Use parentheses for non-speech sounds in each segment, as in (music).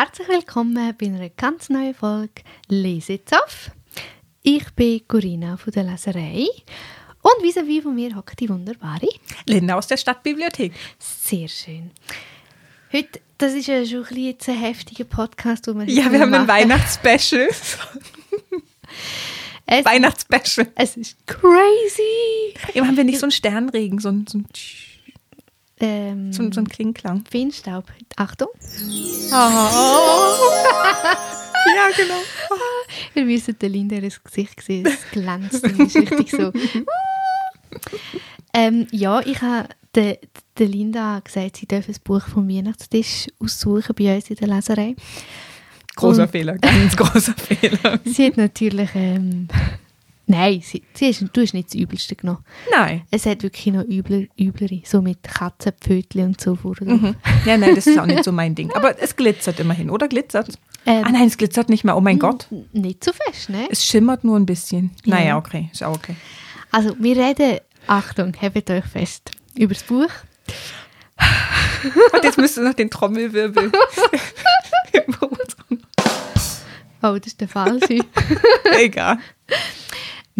Herzlich willkommen bei einer ganz neuen Folge Lesezaff. Ich bin Corinna von der Leserei und vis-à-vis von mir hockt die wunderbare. Linda aus der Stadtbibliothek. Sehr schön. Heute, das ist ja schon ein bisschen ein heftiger Podcast, wo wir Ja, wir haben ein machen. Weihnachtsspecial. (laughs) Es, Weihnachtsspecial. es ist crazy! Eben haben wir nicht so einen Sternregen, so ein, so ein, Ähm, so ein, so ein Klingklang. Feenstaub. Achtung, Oh. (laughs) ja, genau. (laughs) wir müssen der Linda ins Gesicht sehen. Es glänzt und ist richtig so. (laughs) ähm, ja, ich habe der, der Linda gesagt, sie darf ein Buch vom Weihnachtstisch aussuchen bei uns in der Leserei. Großer Fehler, ganz großer Fehler. Sie hat natürlich. Ähm, nein, sie, sie ist, du hast nicht das Übelste genommen. Nein. Es hat wirklich noch übler, üblere, so mit Katzenpfötchen und so vor. Mhm. Ja, nein, das ist auch nicht so mein Ding. Aber es glitzert immerhin, oder? Glitzert? Ähm, ah nein, es glitzert nicht mehr. Oh mein Gott. Nicht so fest, ne? Es schimmert nur ein bisschen. Ja. Naja, okay. Ist auch okay. Also, wir reden, Achtung, habt euch fest, über das Buch. Und jetzt müsst ihr noch den Trommelwirbel. (laughs) Oh, das ist der falsche. Egal.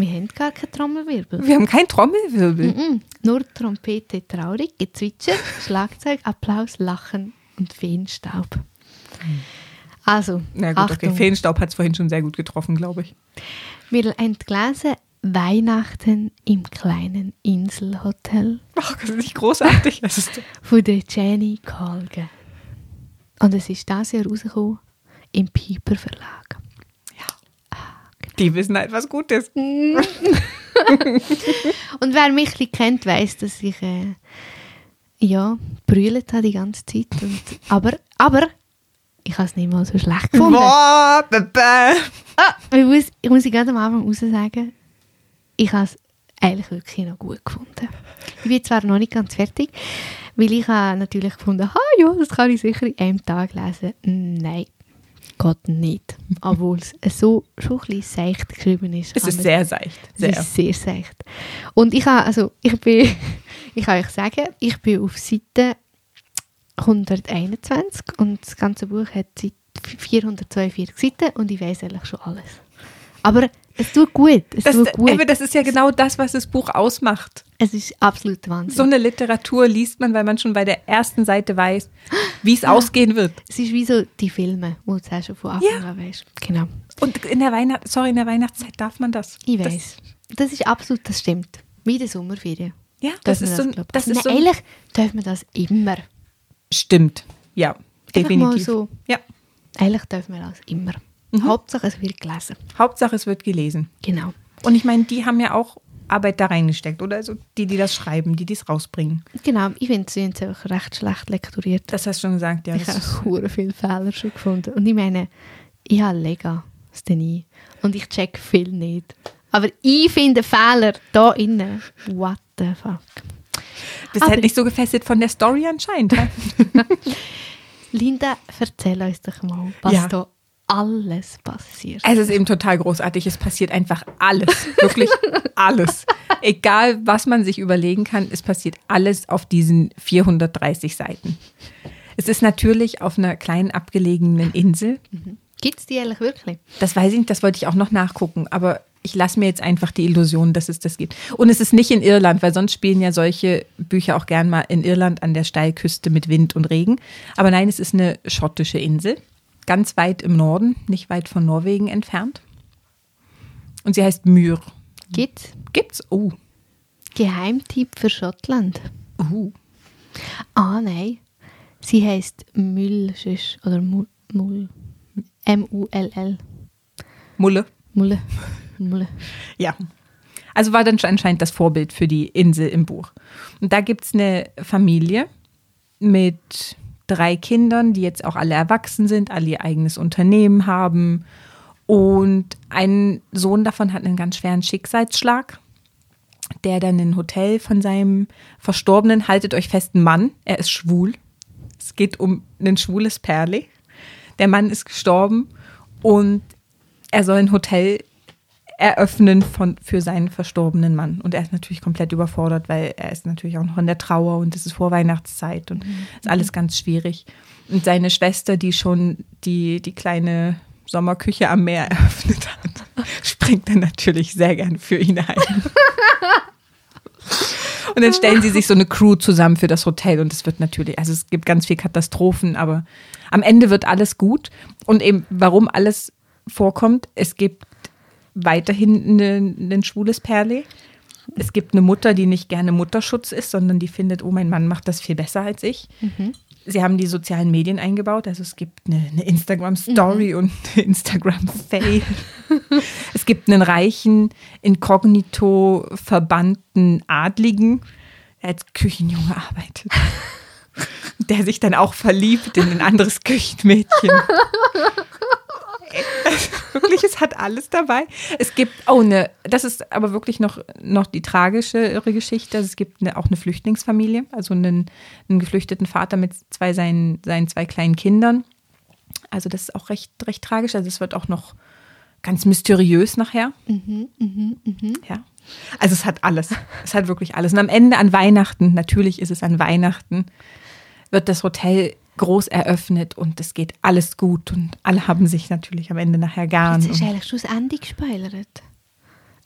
Wir haben gar keinen Trommelwirbel. Wir haben keinen Trommelwirbel. Mm, nur Trompete, traurig, Gezwitscher, (laughs) Schlagzeug, Applaus, Lachen und Feenstaub. Also, Na gut, okay. Achtung. Feenstaub hat es vorhin schon sehr gut getroffen, glaube ich. Wir haben gelesen Weihnachten im kleinen Inselhotel Ach, das ist nicht großartig. (laughs) Von der Jenny Colgan. Und es ist das Jahr rausgekommen im Piper Verlag. Die wissen halt, was gut ist. (laughs) Und wer mich ein kennt, weiß, dass ich äh, ja, brüllt habe die ganze Zeit. Und, aber, aber ich habe es nicht mal so schlecht gefunden. Boah. Ah, ich muss, ich muss ganz am Anfang raus sagen, ich habe es eigentlich wirklich noch gut gefunden. Ich bin zwar noch nicht ganz fertig, weil ich habe natürlich gefunden, ah ja, das kann ich sicher in einem Tag lesen. Nein, geht nicht. (laughs) Obwohl es so schon ein bisschen seicht geschrieben ist. Es ist sehr seicht. es Sehr. ist sehr seicht. Und ich habe, also ich bin, (laughs) ich kann euch sagen, ich bin auf Seite 121 und das ganze Buch hat Seite 442 Seiten und ich weiß eigentlich schon alles. Aber es tut gut, es Das, tut gut. aber das ist ja genau das, was das Buch ausmacht. es ist absolut Wahnsinn. So eine Literatur liest man, weil man schon bei der ersten Seite weiß, wie es ausgehen wird. es ist wie so die Filme, wo du auch schon von Anfang Ja. an weißt. Genau. Und in der Weihnacht, sorry, in der Weihnachtszeit darf man das. Ich Das- weiß. Das, ist absolut, das stimmt. Wie der Sommerferien. Ja, das ist man so, das ist so nein, ein- Eigentlich darf man das immer. Stimmt. Ja, Einfach mal definitiv. so. Ja. Eigentlich darf man das immer. Mhm. Hauptsache es wird gelesen. Hauptsache, es wird gelesen. Genau. Und ich meine, die haben ja auch Arbeit da reingesteckt, oder? Also die, die das schreiben, die dies rausbringen. Genau, ich finde, sie es einfach recht schlecht lektoriert. Das hast du schon gesagt, ja. ich habe hure viele Fehler schon gefunden. Und ich meine, ich habe Lega, das denn ich. Und ich check viel nicht. Aber ich finde Fehler da innen. What the fuck. bist halt nicht so gefesselt von der Story anscheinend. (laughs) Linda, erzähl uns doch mal, was Ja. da alles passiert. Es ist eben total großartig. Es passiert einfach alles. Wirklich (laughs) alles. Egal, was man sich überlegen kann, es passiert alles auf diesen 430 Seiten. Es ist natürlich auf einer kleinen abgelegenen Insel. Gibt es die eigentlich wirklich? Das weiß ich nicht, das wollte ich auch noch nachgucken. Aber ich lasse mir jetzt einfach die Illusion, dass es das gibt. Und es ist nicht in Irland, weil sonst spielen ja solche Bücher auch gern mal in Irland an der Steilküste mit Wind und Regen. Aber nein, es ist eine schottische Insel, ganz weit im Norden, nicht weit von Norwegen entfernt. Und sie heißt Myr. Gibt's Gibt's? Oh. Geheimtipp für Schottland? Uh. Ah, nein. Sie heißt Müllschisch oder Mull. Mull. M-U-L-L. Mulle. Mulle. Mulle. (laughs) Ja. Also war dann anscheinend das Vorbild für die Insel im Buch. Und da gibt es eine Familie mit drei Kindern, die jetzt auch alle erwachsen sind, alle ihr eigenes Unternehmen haben. Und ein Sohn davon hat einen ganz schweren Schicksalsschlag, der dann in ein Hotel von seinem Verstorbenen, haltet euch fest, Mann, er ist schwul. Es geht um ein schwules Perle. Der Mann ist gestorben und er soll ein Hotel eröffnen von, für seinen verstorbenen Mann. Und er ist natürlich komplett überfordert, weil er ist natürlich auch noch in der Trauer und es ist Vorweihnachtszeit und ist alles ganz schwierig. Und seine Schwester, die schon die, die kleine Sommerküche am Meer (laughs) eröffnet hat, (laughs) springt dann natürlich sehr gern für ihn ein. Und dann stellen sie sich so eine Crew zusammen für das Hotel und es wird natürlich, also es gibt ganz viel Katastrophen, aber am Ende wird alles gut. Und eben, warum alles vorkommt, es gibt weiterhin ein, ein schwules Perle. Es gibt eine Mutter, die nicht gerne Mutterschutz ist, sondern die findet, oh, mein Mann macht das viel besser als ich. Sie haben die sozialen Medien eingebaut, also es gibt eine, eine Instagram-Story und eine Instagram-Fail. (laughs) es gibt einen reichen, inkognito verbannten Adligen, der als Küchenjunge arbeitet. (laughs) Der sich dann auch verliebt in ein anderes Küchenmädchen. (laughs) (laughs) Wirklich, es hat alles dabei. Es gibt, oh, ne, das ist aber wirklich noch, noch die tragischere Geschichte. Also es gibt eine, auch eine Flüchtlingsfamilie, also einen, einen geflüchteten Vater mit zwei seinen, seinen zwei kleinen Kindern. Also das ist auch recht, recht tragisch. Also es wird auch noch ganz mysteriös nachher. Ja. Also es hat alles. Es hat wirklich alles. Und am Ende an Weihnachten, natürlich ist es an Weihnachten, wird das Hotel groß eröffnet und es geht alles gut und alle haben sich natürlich am Ende nachher gern. Jetzt hast du Und eigentlich schon das Ende gespoilert.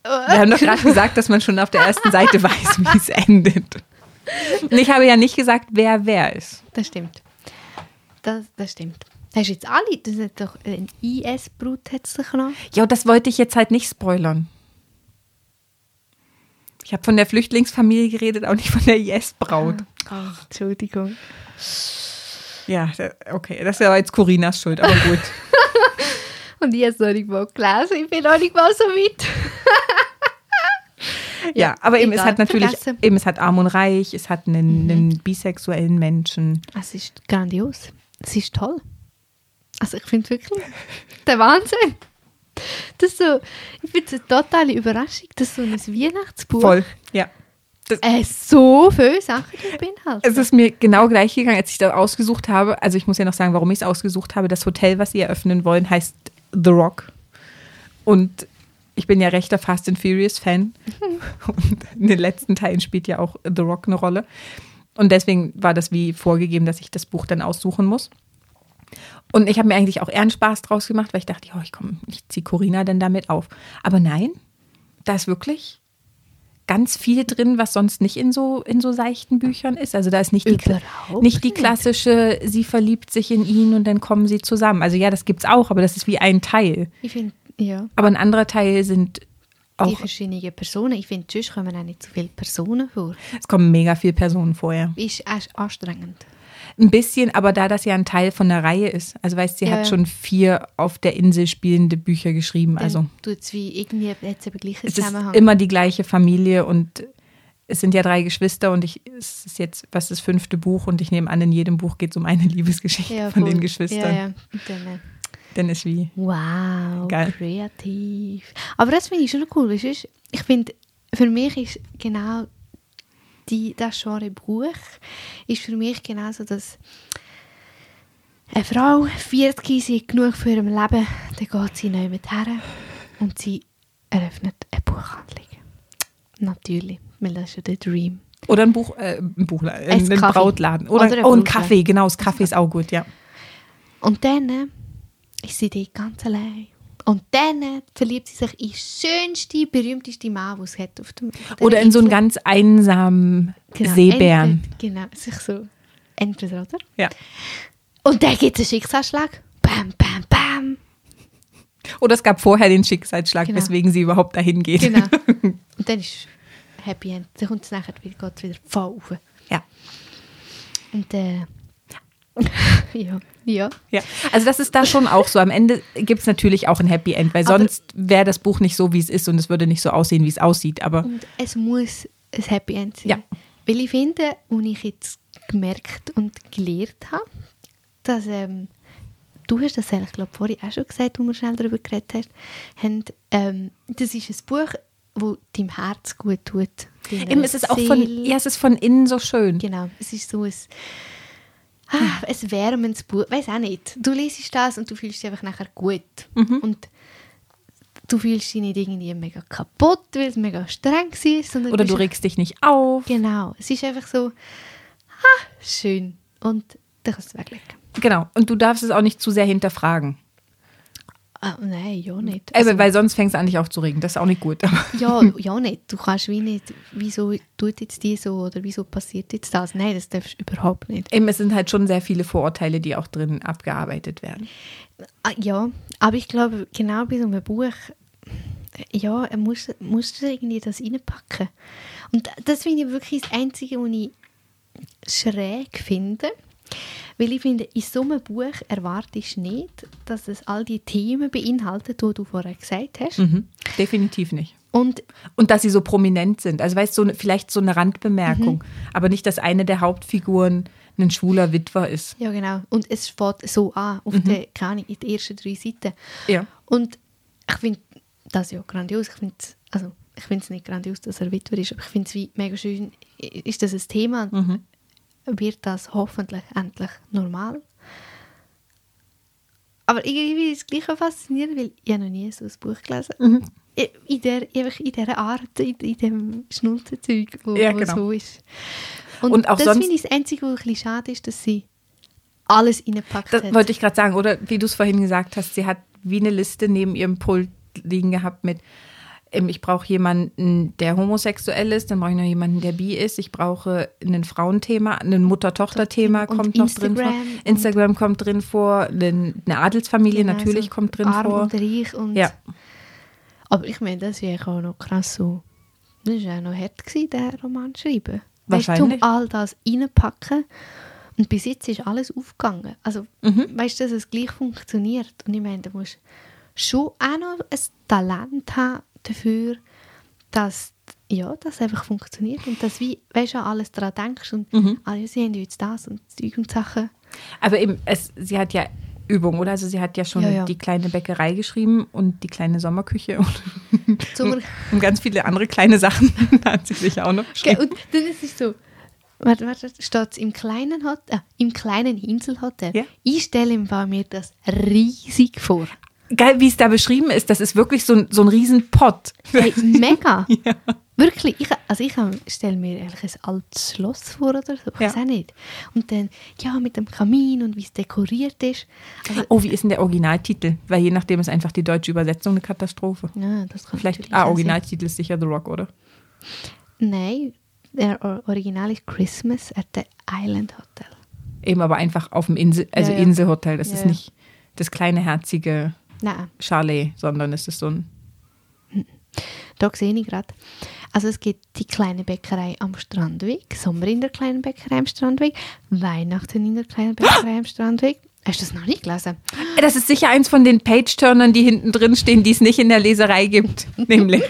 wir haben doch gerade gesagt, dass man schon auf der ersten Seite (laughs) weiß, wie es endet. Und ich habe ja nicht gesagt, wer wer ist. Das stimmt. Das, das stimmt. Hast du jetzt alle? Das ist doch ein IS-Brut hat noch. Ja, das wollte ich jetzt halt nicht spoilern. Ich habe von der Flüchtlingsfamilie geredet, auch nicht von der IS-Braut. Ach, Entschuldigung. Ja, okay, das ist aber jetzt Corinas Schuld, aber gut. (laughs) Und ich habe es noch nicht mal gelesen. Ich bin noch nicht mal so weit. (laughs) Ja, aber eben, es egal, hat natürlich, vergessen. eben, es hat Arm und Reich, es hat einen, einen bisexuellen Menschen. Es ist grandios. Es ist toll. Also ich finde wirklich (laughs) der Wahnsinn. Das so, ich finde es eine totale Überraschung, dass so ein Weihnachtsbuch Voll, ja. Äh, so viele Sachen beinhaltet. Es ist mir genau gleich gegangen, als ich das ausgesucht habe. Also ich muss ja noch sagen, warum ich es ausgesucht habe. Das Hotel, was sie eröffnen wollen, heißt The Rock. Und ich bin ja rechter Fast and Furious Fan. (laughs) Und in den letzten Teilen spielt ja auch The Rock eine Rolle. Und deswegen war das wie vorgegeben, dass ich das Buch dann aussuchen muss. Und ich habe mir eigentlich auch eher einen Spaß draus gemacht, weil ich dachte, ja, ich komme, ich ziehe Corina dann damit auf. Aber nein, da ist wirklich ganz viel drin, was sonst nicht in so, in so seichten Büchern ist. Also da ist nicht die, Überhaupt nicht die klassische, sie verliebt sich in ihn und dann kommen sie zusammen. Also ja, das gibt's auch, aber das ist wie ein Teil. Ich finde, ja, Aber ein anderer Teil sind die auch, verschiedenen Personen. Ich finde, sonst kommen auch nicht so viele Personen vor. es kommen mega viele Personen vorher. Ist echt anstrengend. Ein bisschen, aber da das ja ein Teil von der Reihe ist. Also weißt, sie Ja, hat schon vier auf der Insel spielende Bücher geschrieben. Also tut es wie irgendwie jetzt eben gleichen es ist Zusammenhang. immer die gleiche Familie und es sind ja drei Geschwister und ich, es ist jetzt was das fünfte Buch und ich nehme an, in jedem Buch geht es um eine (laughs) Liebesgeschichte ja, von den Geschwistern. Ja, ja. Dann, äh, Dann ist wie, Wow, Geil. kreativ. Aber das finde ich schon cool. Weißt, du, ich finde, für mich ist genau die, das Genre Buch ist für mich genauso, dass eine Frau, 40, sie hat genug für ihrem Leben, dann geht sie neu mit her und sie eröffnet eine Buchhandlung. Natürlich, weil das ist ja der Dream. Oder ein Buch, äh, ein Buchladen, Ein ein, ein Kaffee. Brautladen. Oder, Oder ein oh, ein. Kaffee, genau, das Kaffee ist auch gut, ja. Und dann äh, ist sie dort ganz allein. Und dann verliebt sie sich in den schönsten, berühmtesten Mann, den es hat auf dem auf Oder in so einen ganz einsamen Genau, Seebären. Entweder, genau, sich so. Entweder, oder? Ja. Und dann gibt es einen Schicksalsschlag. Bam, bam, bam. Oder es gab vorher den Schicksalsschlag, Genau. weswegen sie überhaupt dahin geht. Genau. (laughs) Und dann ist Happy End. Dann kommt es nachher wieder, geht's wieder voll rauf. Ja. Und äh, (laughs) ja, ja. ja. Also das ist da schon auch so. Am Ende gibt es natürlich auch ein Happy End, weil Aber- sonst wäre das Buch nicht so, wie es ist und es würde nicht so aussehen, wie es aussieht. Aber Und es muss ein Happy End sein. Ja. Weil ich finde, und ich jetzt gemerkt und gelernt habe, dass ähm, du hast das eigentlich, glaube vorhin auch schon gesagt, wo wir schnell darüber geredet hast, haben, ähm, das ist ein Buch, wo deinem Herz gut tut. eben, es ist auch von, ja, es ist von innen so schön. Genau, es ist so ein, ah, ein wärmendes Buch. Weiß auch nicht. Du liest das und du fühlst dich einfach nachher gut. Mhm. Und du fühlst dich nicht irgendwie mega kaputt, weil es mega streng war, sondern Oder du regst dich nicht auf. Genau, es ist einfach so, ah, schön. Und dann kannst du es weglegen. Genau. Und du darfst es auch nicht zu sehr hinterfragen. Ah, nein, ja nicht. Also, weil sonst fängst du an, dich aufzuregen. Das ist auch nicht gut. (laughs) Ja, ja nicht. Du kannst wie nicht, wieso tut jetzt die so oder wieso passiert jetzt das? Nein, das darfst du überhaupt nicht. eben, es sind halt schon sehr viele Vorurteile, die auch drin abgearbeitet werden. Ah, ja, aber ich glaube, genau bei so einem Buch, ja, er muss, muss irgendwie das reinpacken. Und das finde ich wirklich das Einzige, was ich schräg finde. Weil ich finde, in so einem Buch erwartest du nicht, dass es all die Themen beinhaltet, die du vorher gesagt hast. Mhm. Definitiv nicht. Und Und dass sie so prominent sind. Also weißt du, so, vielleicht so eine Randbemerkung, Mhm. aber nicht, dass eine der Hauptfiguren ein schwuler Witwer ist. ja, genau. Und es fängt so an, auf der, keine in den ersten drei Seiten. Ja. Und ich finde das ja grandios. Ich finde also ich finde es nicht grandios, dass er Witwer ist, aber ich finde es mega schön. Ist das ein Thema? Wird das hoffentlich endlich normal? Aber irgendwie ist es gleich auch faszinierend, weil ich noch nie so ein Buch gelesen I- in, der, in dieser Art, in, in dem Schnulzenzeug, wo, Ja, genau. so ist. Und, Und auch das finde ich das Einzige, was ein bisschen schade ist, dass sie alles reingepackt Das hat. wollte ich gerade sagen. Oder wie du es vorhin gesagt hast, sie hat wie eine Liste neben ihrem Pult liegen gehabt mit, ich brauche jemanden, der homosexuell ist, dann brauche ich noch jemanden, der bi ist, ich brauche ein Frauenthema, ein Mutter-Tochter-Thema kommt noch drin vor. Instagram Instagram kommt drin vor, ein- eine Adelsfamilie Genau, natürlich so kommt drin arm vor. und reich und Ja. Aber ich meine, das wäre auch noch krass so. Das war auch noch hart, gewesen, den Roman zu schreiben. Wahrscheinlich. Weißt, um all das reinpacken. Und bis jetzt ist alles aufgegangen. Also, Mhm. weißt du, dass es gleich funktioniert. Und ich meine, du musst schon auch noch ein Talent haben dafür, dass ja, das einfach funktioniert. Und dass wie, weißt du, an alles daran denkst. Und Mhm. ja, sie haben jetzt das und Zeug und Sachen. Aber eben, es, sie hat ja Übung, oder? Also sie hat ja schon Ja, ja. die kleine Bäckerei geschrieben und die kleine Sommerküche und, (laughs) (laughs) und ganz viele andere kleine Sachen (laughs) hat sie sich auch noch geschrieben. und dann ist es so, warte, warte, es im kleinen Hotel, äh, im kleinen Inselhotel. Ja. Ich stelle mir das riesig vor. Geil, wie es da beschrieben ist, das ist wirklich so ein, so ein Riesenpott. Hey, (laughs) mega. Wirklich. Ich, also ich stelle mir eigentlich ein altes Schloss vor oder so. Ich Ja. weiß auch nicht. Und dann, ja, mit dem Kamin und wie es dekoriert ist. Also, Oh, wie ist denn der Originaltitel? Weil je nachdem ist einfach die deutsche Übersetzung eine Katastrophe. ja, das kann Vielleicht, ah, Originaltitel ist sicher The Rock, oder? Nein, der Or- Original ist Christmas at the Island Hotel. Eben aber einfach auf dem Insel, also Ja, ja. Inselhotel. Das Ja, ist ja. nicht das kleine herzige Nein. Chalet, sondern es ist so ein. Da sehe ich gerade. Also es gibt die kleine Bäckerei am Strandweg, Sommer in der kleinen Bäckerei am Strandweg, Weihnachten in der kleinen Bäckerei am Strandweg. Hast du das noch nicht gelesen? Das ist sicher eins von den Page-Turnern, die hinten drin stehen, die es nicht in der Leserei gibt. (laughs) Nämlich.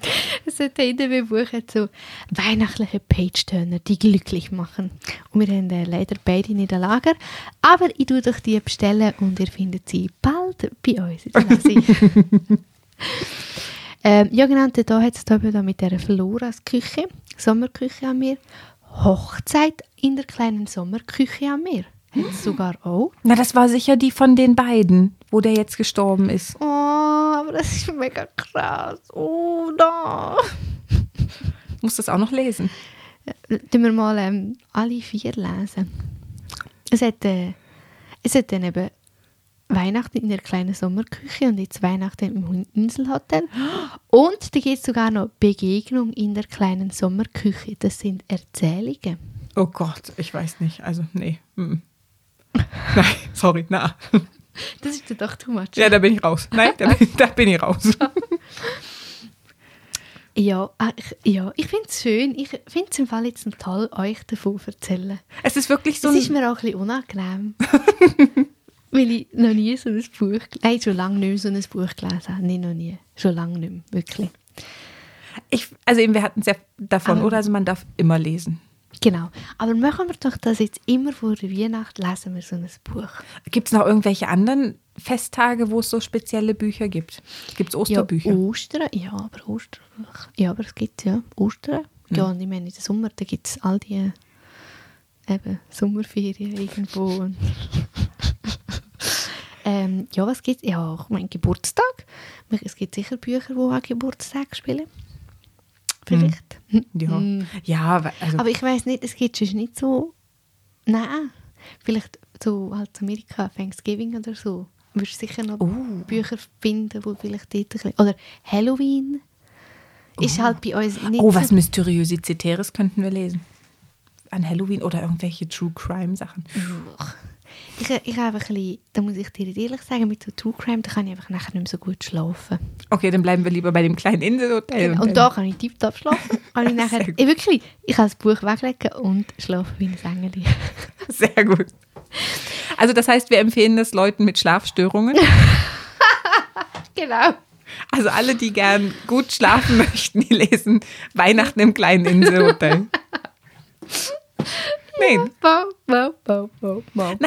(laughs) Es hat in dem Buch so weihnachtliche Page-Turner, die glücklich machen. Und wir haben äh, leider beide nicht im Lager, aber ich tue doch die bestellen und ihr findet sie bald bei uns in der (laughs) ähm, ja genau, da hat es da mit der Floras Küche, Sommerküche an mir, Hochzeit in der kleinen Sommerküche an mir. Sogar auch. Na, das war sicher die von den beiden, wo der jetzt gestorben ist. Oh, aber das ist mega krass. Oh, da. Muss das auch noch lesen. Tun wir mal ähm, alle vier lesen. Es hat, äh, es hat dann eben Weihnachten in der kleinen Sommerküche und jetzt Weihnachten im Inselhotel. Und da gibt es sogar noch Begegnung in der kleinen Sommerküche. Das sind Erzählungen. Oh Gott, ich weiß nicht. Also, nee. Mm. (laughs) Nein, sorry, na. (laughs) Das ist doch too much. Ja, da bin ich raus. Nein, da bin, da bin ich raus. (laughs) ja, ah, ich, ja, ich finde es schön. Ich finde es im Fall jetzt toll, euch davon zu erzählen. Es ist wirklich so Das ist mir auch ein bisschen unangenehm. (laughs) Weil ich noch nie so ein Buch, nein, schon lange nicht mehr so ein Buch gelesen habe. Nicht noch nie. Schon lange nicht mehr, wirklich. ich, also eben, wir hatten es ja davon, Aber- oder? Also man darf immer lesen. Genau. Aber machen wir doch das jetzt immer vor der Weihnacht, lesen wir so ein Buch. Gibt es noch irgendwelche anderen Festtage, wo es so spezielle Bücher gibt? Gibt es Osterbücher? Ja, Ostern, ja, aber Ostern, ja, aber es gibt ja Ostern. Ja, und ich meine, in den Sommer, da gibt es all die eben, Sommerferien irgendwo. (laughs) Ähm, ja, was gibt es? Ja, auch mein Geburtstag. Es gibt sicher Bücher, die an Geburtstag spielen. Vielleicht. Ja, Mm. ja also Aber ich weiß nicht, es gibt sonst nicht so. Nein. Vielleicht so halt Amerika, Thanksgiving oder so. Wirst du sicher noch Oh. Bücher finden, wo vielleicht dort ein bisschen. Oder Halloween. Ist halt bei uns nicht oh, was so. Mysteriositäres könnten wir lesen. An Halloween oder irgendwelche True Crime Sachen. Ich, ich habe ein bisschen, da muss ich dir ehrlich sagen, mit so True Crime, da kann ich einfach nachher nicht mehr so gut schlafen. Okay, dann bleiben wir lieber bei dem kleinen Inselhotel. Genau. Und da kann ich tiptop schlafen. (laughs) Kann ich nachher, ich wirklich, ich kann das Buch weglegen und schlafen wie ein Engel. (laughs) Sehr gut. Also das heißt, wir empfehlen das Leuten mit Schlafstörungen. (laughs) genau. Also alle, die gern gut schlafen möchten, die lesen Weihnachten im kleinen Inselhotel. Nein, (laughs)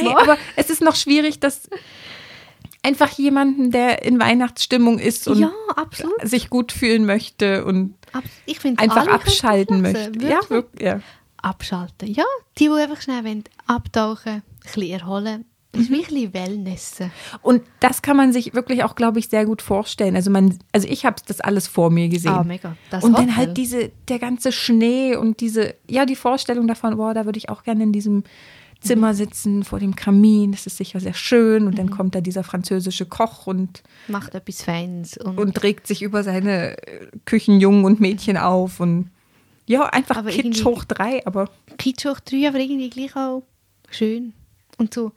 bau. aber es ist noch schwierig, dass einfach jemanden, der in Weihnachtsstimmung ist und Ja, sich gut fühlen möchte und finde, einfach abschalten möchte. Ja, wirklich. ja. Abschalten. Ja, die, die einfach schnell abtauchen, ein bisschen erholen. Das ist bisschen Wellnessen. Und das kann man sich wirklich auch, glaube ich, sehr gut vorstellen. Also man, also ich habe das alles vor mir gesehen. Ah, mega. Das und dann Hotel. halt diese, der ganze Schnee und diese, ja, die Vorstellung davon, boah, da würde ich auch gerne in diesem Zimmer sitzen, vor dem Kamin, das ist sicher sehr schön. Und Mhm. dann kommt da dieser französische Koch und, Macht etwas Feins. Und, und regt sich über seine äh, Küchenjungen und Mädchen auf und ja, einfach Aber Kitsch hoch drei, aber Kitsch hoch drei, aber irgendwie gleich auch schön. Und so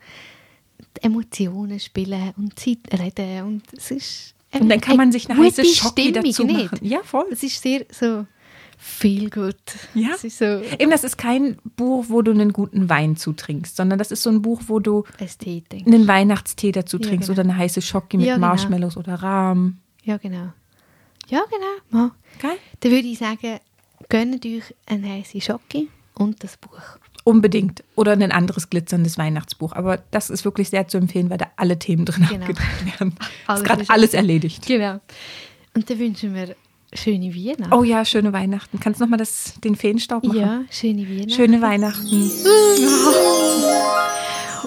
Emotionen spielen und Zeit reden. Und es ist und dann kann man sich eine heiße Schocke dazu nicht? machen. Ja, voll. Es ist sehr so viel gut. Ja. Es ist so Eben, das ist kein Buch, wo du einen guten Wein zutrinkst, sondern das ist so ein Buch, wo du Ästhetik. einen Weihnachtstee dazu Ja, trinkst genau. oder eine heiße Schocke mit Ja, genau. Marshmallows oder Rahm. Ja, genau. Ja, genau. Ja. Geil. Dann würde ich sagen, gönnt euch eine heiße Schocke und das Buch. Unbedingt. Oder ein anderes glitzerndes Weihnachtsbuch. Aber das ist wirklich sehr zu empfehlen, weil da alle Themen drin Genau. abgedeckt werden. Alles (laughs) ist gerade alles erledigt. Genau. Und dann wünschen wir schöne Weihnachten. Oh ja, schöne Weihnachten. Kannst du nochmal den Feenstaub machen? ja, schöne Weihnachten. Schöne Weihnachten. (laughs)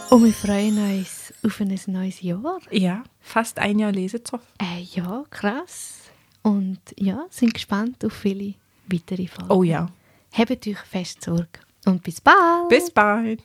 Und wir freuen uns auf ein neues Jahr. Ja, fast ein Jahr Lesezoff. Äh, ja, krass. Und ja, sind gespannt auf viele weitere Folgen. Oh ja. Habt euch fest Sorge. Und bis bald. Bis bald.